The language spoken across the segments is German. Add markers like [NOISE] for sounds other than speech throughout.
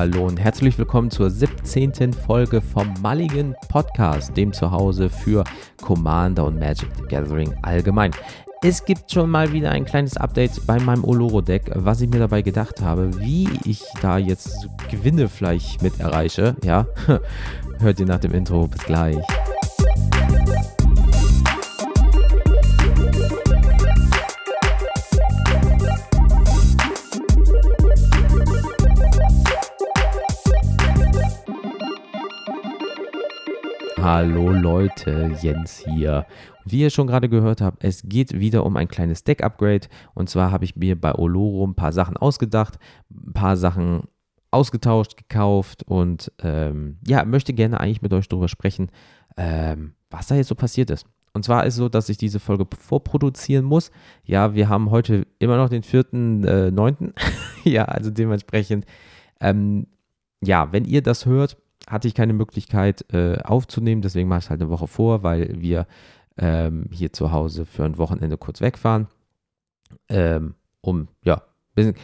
Hallo und herzlich willkommen zur 17. Folge vom Mulligan Podcast, dem Zuhause für Commander und Magic the Gathering allgemein. Es gibt schon mal wieder ein kleines Update bei meinem Oloro-Deck, was ich mir dabei gedacht habe, wie ich da jetzt Gewinne vielleicht mit erreiche. Ja, [LAUGHS] hört ihr nach dem Intro. Bis gleich. Hallo Leute, Jens hier. Wie ihr schon gerade gehört habt, es geht wieder um ein kleines Deck-Upgrade. Und zwar habe ich mir bei Oloro ein paar Sachen ausgedacht, ein paar Sachen ausgetauscht, gekauft und ähm, ja, möchte gerne eigentlich mit euch darüber sprechen, ähm, was da jetzt so passiert ist. Und zwar ist es so, dass ich diese Folge vorproduzieren muss. Ja, wir haben heute immer noch den 4.9. Äh, [LAUGHS] ja, also dementsprechend, ähm, ja, wenn ihr das hört, hatte ich keine Möglichkeit äh, aufzunehmen, deswegen mache ich es halt eine Woche vor, weil wir ähm, hier zu Hause für ein Wochenende kurz wegfahren, ähm, um, ja,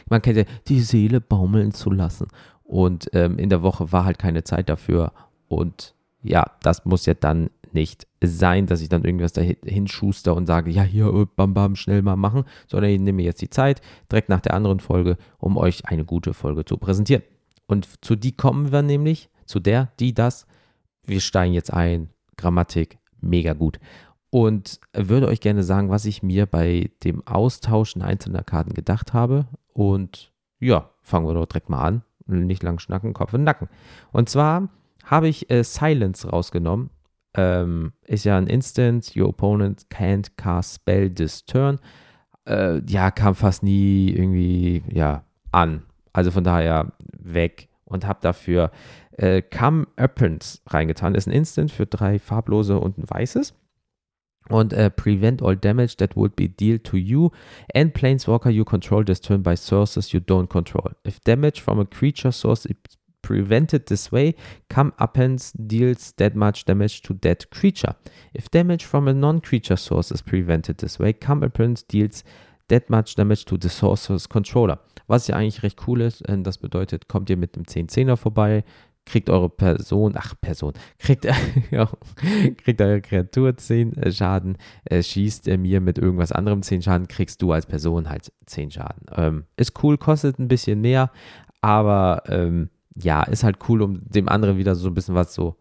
man kennt ja, die Seele baumeln zu lassen. Und ähm, in der Woche war halt keine Zeit dafür. Und ja, das muss ja dann nicht sein, dass ich dann irgendwas dahin schuster und sage, ja, hier, äh, bam, bam, schnell mal machen, sondern ich nehme jetzt die Zeit, direkt nach der anderen Folge, um euch eine gute Folge zu präsentieren. Und zu die kommen wir nämlich zu der, die, das. Wir steigen jetzt ein. Grammatik, mega gut. Und würde euch gerne sagen, was ich mir bei dem Austauschen einzelner Karten gedacht habe. Und ja, fangen wir doch direkt mal an. Nicht lang schnacken, Kopf und Nacken. Und zwar habe ich äh, Silence rausgenommen. Ähm, ist ja ein Instant, your opponent can't cast spell this turn. Äh, ja, kam fast nie irgendwie, ja, an. Also von daher weg und habe dafür äh, Come Appens reingetan. Ist ein Instant für drei farblose und ein weißes. Und äh, prevent all damage that would be dealt to you and planeswalker you control this turn by sources you don't control. If damage from a creature source is prevented this way, come appends deals that much damage to that creature. If damage from a non-creature source is prevented this way, come appends deals that damage to the source's controller. Was ja eigentlich recht cool ist, das bedeutet, kommt ihr mit einem 10-10er vorbei, kriegt eure Person, ach Person, kriegt, [LAUGHS] kriegt eure Kreatur 10 äh, Schaden, äh, schießt er mir mit irgendwas anderem 10 Schaden, kriegst du als Person halt 10 Schaden. Ähm, ist cool, kostet ein bisschen mehr, aber ähm, ja, ist halt cool, um dem anderen wieder so ein bisschen was so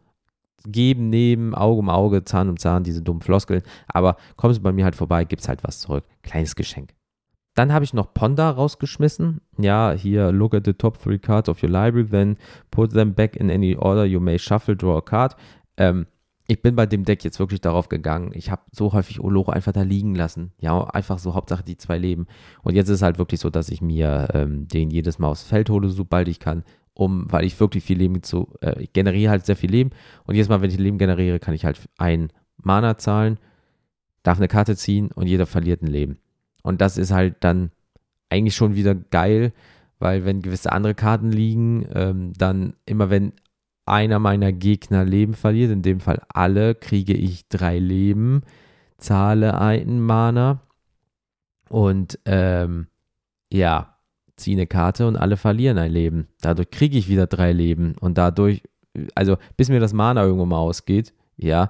geben, nehmen, Auge um Auge, Zahn um Zahn, diese dummen Floskeln. Aber kommst du bei mir halt vorbei, gibt's halt was zurück. Kleines Geschenk. Dann habe ich noch Ponda rausgeschmissen. Ja, hier, look at the top three cards of your library, then put them back in any order you may shuffle, draw a card. Ähm, ich bin bei dem Deck jetzt wirklich darauf gegangen. Ich habe so häufig Oloro einfach da liegen lassen. Ja, einfach so Hauptsache die zwei leben. Und jetzt ist halt wirklich so, dass ich mir ähm, den jedes Mal aufs Feld hole, sobald ich kann, um, weil ich wirklich viel Leben zu, äh, ich generiere halt sehr viel Leben. Und jedes Mal, wenn ich Leben generiere, kann ich halt ein Mana zahlen, darf eine Karte ziehen und jeder verliert ein Leben. Und das ist halt dann eigentlich schon wieder geil, weil wenn gewisse andere Karten liegen, ähm, dann immer wenn einer meiner Gegner Leben verliert, in dem Fall alle, kriege ich drei Leben, zahle einen Mana und ähm, ja, ziehe eine Karte und alle verlieren ein Leben. Dadurch kriege ich wieder drei Leben und dadurch, also bis mir das Mana irgendwo mal ausgeht, ja,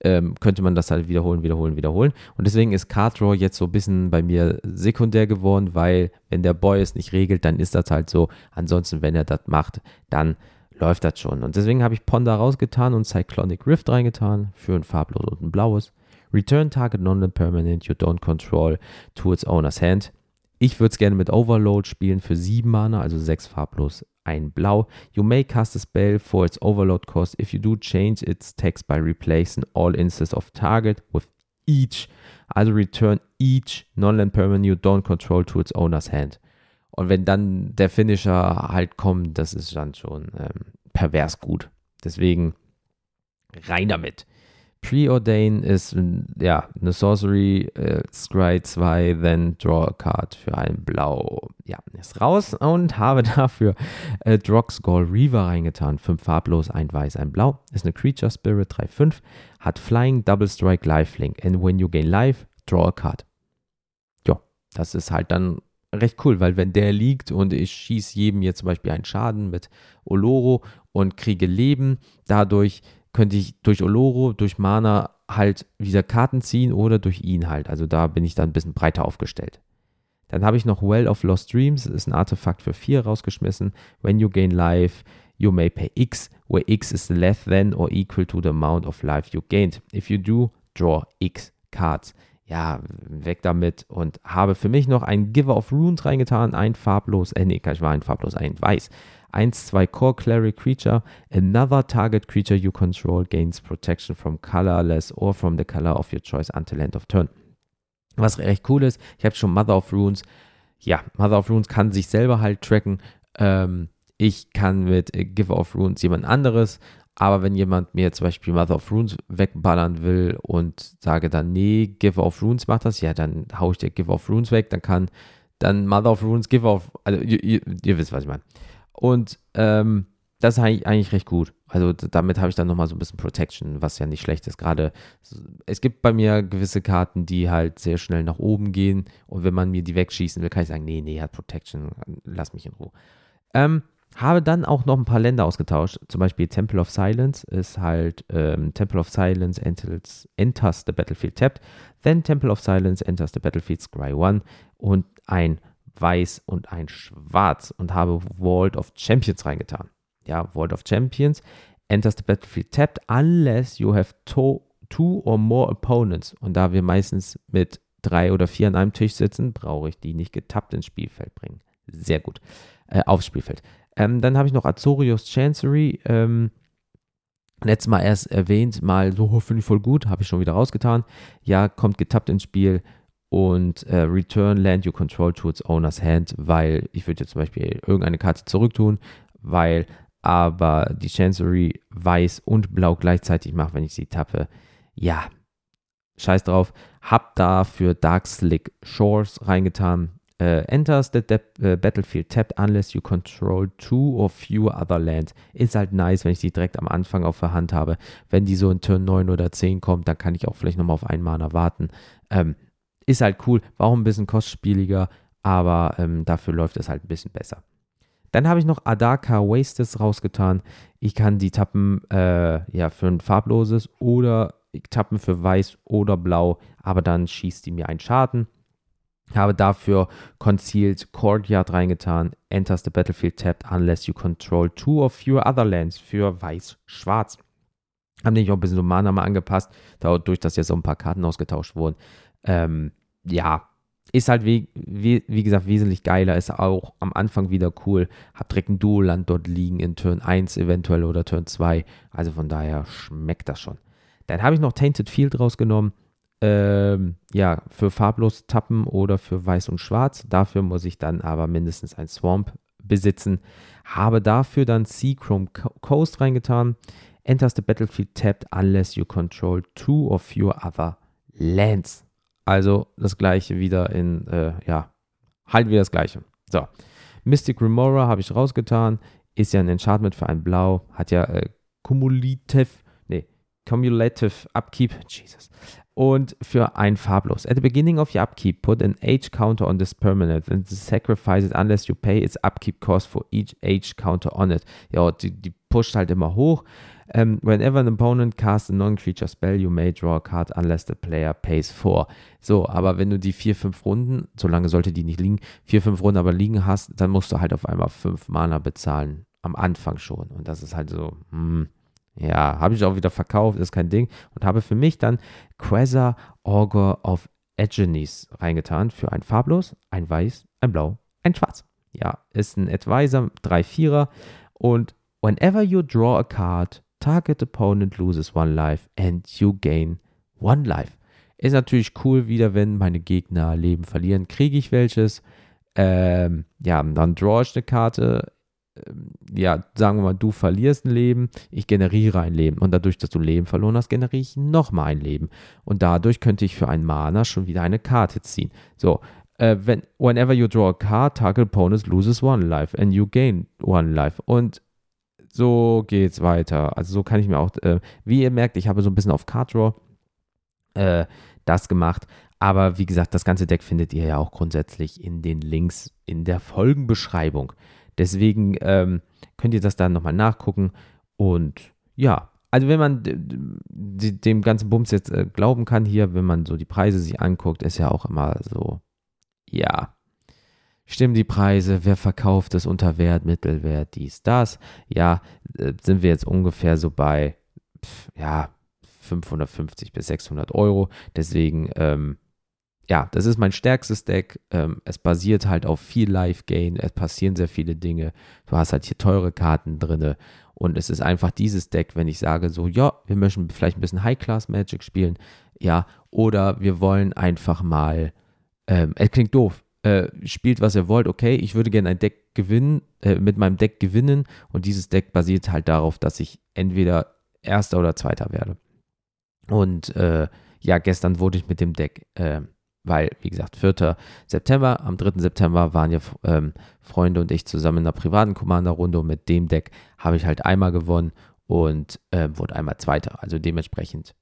ähm, könnte man das halt wiederholen, wiederholen, wiederholen. Und deswegen ist Card Draw jetzt so ein bisschen bei mir sekundär geworden, weil wenn der Boy es nicht regelt, dann ist das halt so. Ansonsten, wenn er das macht, dann läuft das schon. Und deswegen habe ich Ponda rausgetan und Cyclonic Rift reingetan für ein farblos und ein blaues. Return Target Non-Permanent You Don't Control to its Owner's Hand. Ich würde es gerne mit Overload spielen für 7 Mana, also 6 farblos, ein Blau. You may cast a spell for its overload cost. If you do, change its text by replacing all instances of target with each. Also return each non-land permanent you don't control to its owner's hand. Und wenn dann der Finisher halt kommt, das ist dann schon ähm, pervers gut. Deswegen rein damit. Preordain ist ja eine Sorcery, äh, Scry 2, then draw a card für ein Blau. Ja, ist raus und habe [LAUGHS] dafür äh, Droxgall Reaver reingetan. 5 farblos, ein weiß, ein blau. Ist eine Creature Spirit 3-5, hat Flying, Double Strike, Lifelink. And when you gain Life, draw a card. Ja, das ist halt dann recht cool, weil wenn der liegt und ich schieße jedem jetzt zum Beispiel einen Schaden mit Oloro und kriege Leben, dadurch könnte ich durch Oloro, durch Mana halt wieder Karten ziehen oder durch ihn halt. Also da bin ich dann ein bisschen breiter aufgestellt. Dann habe ich noch Well of Lost Dreams, das ist ein Artefakt für 4 rausgeschmissen. When you gain life, you may pay X, where X is less than or equal to the amount of life you gained. If you do, draw X cards. Ja, weg damit und habe für mich noch einen Giver of Runes reingetan, ein farblos, äh, nee, ich war ein farblos, ein weiß. 1, 2 Core Cleric Creature. Another target creature you control gains protection from colorless or from the color of your choice until end of turn. Was recht cool ist, ich habe schon Mother of Runes. Ja, Mother of Runes kann sich selber halt tracken. Ähm, ich kann mit Giver of Runes jemand anderes, aber wenn jemand mir zum Beispiel Mother of Runes wegballern will und sage dann, nee, Giver of Runes macht das, ja, dann haue ich dir Giver of Runes weg, dann kann dann Mother of Runes Giver of, also ihr, ihr, ihr wisst, was ich meine. Und ähm, das ist eigentlich, recht gut. Also damit habe ich dann nochmal so ein bisschen Protection, was ja nicht schlecht ist. Gerade es gibt bei mir gewisse Karten, die halt sehr schnell nach oben gehen. Und wenn man mir die wegschießen will, kann ich sagen, nee, nee, hat Protection, lass mich in Ruhe. Ähm, habe dann auch noch ein paar Länder ausgetauscht. Zum Beispiel Temple of Silence ist halt ähm, Temple of Silence enters, enters the Battlefield tapped. Then Temple of Silence enters the Battlefield Scry 1 und ein weiß und ein schwarz und habe Vault of Champions reingetan. Ja, Vault of Champions enters the battlefield tapped unless you have to, two or more opponents. Und da wir meistens mit drei oder vier an einem Tisch sitzen, brauche ich die nicht getappt ins Spielfeld bringen. Sehr gut. Äh, aufs Spielfeld. Ähm, dann habe ich noch Azorius Chancery. Ähm, letztes Mal erst erwähnt, mal so, finde ich voll gut, habe ich schon wieder rausgetan. Ja, kommt getappt ins Spiel, und äh, Return Land You Control to its Owner's Hand, weil ich würde jetzt zum Beispiel irgendeine Karte zurücktun, weil aber die Chancery weiß und blau gleichzeitig macht, wenn ich sie tappe. Ja, scheiß drauf. Hab da für Dark Slick Shores reingetan. Uh, enters the uh, battlefield tapped unless you control two or fewer other lands. Ist halt nice, wenn ich sie direkt am Anfang auf der Hand habe. Wenn die so in Turn 9 oder 10 kommt, dann kann ich auch vielleicht nochmal auf einen Mana warten. Ähm, ist halt cool, war auch ein bisschen kostspieliger, aber ähm, dafür läuft es halt ein bisschen besser. Dann habe ich noch Adaka Wastes rausgetan. Ich kann die tappen äh, ja, für ein farbloses oder tappen für weiß oder blau, aber dann schießt die mir einen Schaden. Habe dafür Concealed Courtyard reingetan. Enters the battlefield tapped unless you control two or fewer other lands für weiß-schwarz. Haben nämlich auch ein bisschen so Mana mal angepasst, dadurch, dass jetzt so ein paar Karten ausgetauscht wurden. Ähm, ja, ist halt wie, wie, wie, gesagt wesentlich geiler, ist auch am Anfang wieder cool. Hab direkt ein Duo-Land dort liegen in Turn 1 eventuell oder Turn 2. Also von daher schmeckt das schon. Dann habe ich noch Tainted Field rausgenommen. Ähm, ja, für farblos tappen oder für weiß und schwarz. Dafür muss ich dann aber mindestens ein Swamp besitzen. Habe dafür dann Seachrome Coast reingetan. Enters the battlefield tapped unless you control two or fewer other lands. Also das gleiche wieder in, äh, ja, halt wieder das gleiche. So, Mystic Remora habe ich rausgetan, ist ja ein Enchantment für ein Blau, hat ja äh, Cumulative, nee, Cumulative Upkeep, Jesus. Und für ein Farblos. At the beginning of your upkeep, put an age counter on this permanent and sacrifice it unless you pay its upkeep cost for each age counter on it. Ja, die, die pusht halt immer hoch. Um, ähm, whenever an opponent casts a non-creature spell, you may draw a card unless the player pays for. So, aber wenn du die vier, fünf Runden, so lange sollte die nicht liegen, vier, fünf Runden aber liegen hast, dann musst du halt auf einmal fünf Mana bezahlen. Am Anfang schon. Und das ist halt so, hm, ja, habe ich auch wieder verkauft, ist kein Ding. Und habe für mich dann Quasar Augur of Aegenes reingetan für ein Farblos, ein Weiß, ein Blau, ein Schwarz. Ja, ist ein Advisor, 3-4er. Und whenever you draw a card, Target opponent loses one life and you gain one life. Ist natürlich cool wieder, wenn meine Gegner Leben verlieren, kriege ich welches. Ähm, ja, dann draw ich eine Karte. Ähm, ja, sagen wir mal, du verlierst ein Leben, ich generiere ein Leben. Und dadurch, dass du Leben verloren hast, generiere ich nochmal ein Leben. Und dadurch könnte ich für einen Mana schon wieder eine Karte ziehen. So, äh, wenn, whenever you draw a card, target opponent loses one life and you gain one life. Und so geht's weiter. Also so kann ich mir auch, äh, wie ihr merkt, ich habe so ein bisschen auf Card Draw äh, das gemacht. Aber wie gesagt, das ganze Deck findet ihr ja auch grundsätzlich in den Links in der Folgenbeschreibung. Deswegen ähm, könnt ihr das dann nochmal nachgucken. Und ja, also wenn man dem ganzen Bums jetzt äh, glauben kann hier, wenn man so die Preise sich anguckt, ist ja auch immer so, ja, stimmen die Preise, wer verkauft es unter Wert, Mittelwert, dies, das. Ja, äh, sind wir jetzt ungefähr so bei, pf, ja, 550 bis 600 Euro. Deswegen, ähm, ja, das ist mein stärkstes Deck. Ähm, es basiert halt auf viel Live-Gain. Es passieren sehr viele Dinge. Du hast halt hier teure Karten drin. Und es ist einfach dieses Deck, wenn ich sage so, ja, wir möchten vielleicht ein bisschen High-Class-Magic spielen. Ja, oder wir wollen einfach mal, ähm, es klingt doof, äh, spielt was ihr wollt, okay, ich würde gerne ein Deck gewinnen, äh, mit meinem Deck gewinnen. Und dieses Deck basiert halt darauf, dass ich entweder Erster oder Zweiter werde. Und äh, ja, gestern wurde ich mit dem Deck äh, weil, wie gesagt, 4. September, am 3. September waren ja ähm, Freunde und ich zusammen in einer privaten Commander-Runde und mit dem Deck habe ich halt einmal gewonnen und äh, wurde einmal Zweiter. Also dementsprechend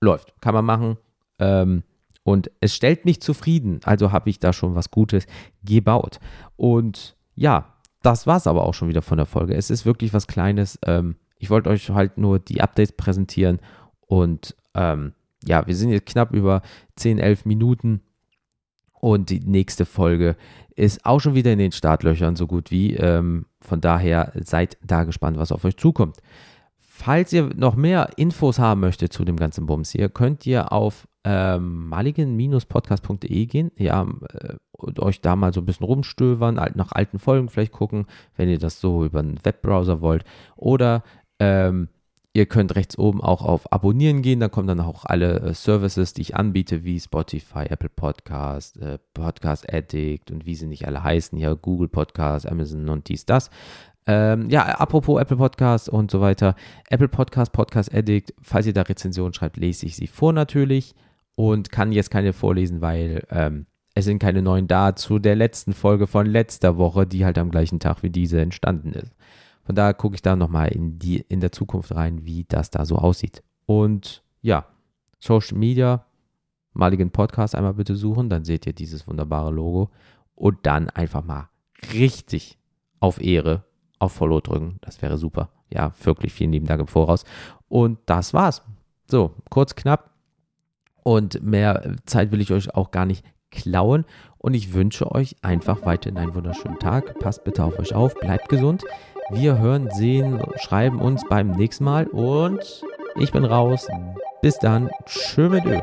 läuft. Kann man machen. Ähm, und es stellt mich zufrieden. Also habe ich da schon was Gutes gebaut. Und ja, das war es aber auch schon wieder von der Folge. Es ist wirklich was Kleines. Ähm, ich wollte euch halt nur die Updates präsentieren und ähm, ja, wir sind jetzt knapp über 10, 11 Minuten und die nächste Folge ist auch schon wieder in den Startlöchern so gut wie. Ähm, von daher seid da gespannt, was auf euch zukommt. Falls ihr noch mehr Infos haben möchtet zu dem ganzen Bums hier, könnt ihr auf ähm, maligen-podcast.de gehen, ja, äh, und euch da mal so ein bisschen rumstöbern, nach alten Folgen vielleicht gucken, wenn ihr das so über einen Webbrowser wollt. Oder ähm, Ihr könnt rechts oben auch auf Abonnieren gehen, da kommen dann auch alle äh, Services, die ich anbiete, wie Spotify, Apple Podcast, äh, Podcast Addict und wie sie nicht alle heißen, hier Google Podcast, Amazon und dies, das. Ähm, ja, apropos Apple Podcast und so weiter. Apple Podcast, Podcast Addict, falls ihr da Rezensionen schreibt, lese ich sie vor natürlich und kann jetzt keine vorlesen, weil ähm, es sind keine neuen da zu der letzten Folge von letzter Woche, die halt am gleichen Tag wie diese entstanden ist. Von daher gucke ich da nochmal in, in der Zukunft rein, wie das da so aussieht. Und ja, Social Media, maligen Podcast einmal bitte suchen, dann seht ihr dieses wunderbare Logo. Und dann einfach mal richtig auf Ehre auf Follow drücken. Das wäre super. Ja, wirklich vielen lieben Dank im Voraus. Und das war's. So, kurz, knapp. Und mehr Zeit will ich euch auch gar nicht klauen. Und ich wünsche euch einfach weiterhin einen wunderschönen Tag. Passt bitte auf euch auf, bleibt gesund. Wir hören, sehen, schreiben uns beim nächsten Mal und ich bin raus. Bis dann. Tschö mit Ö.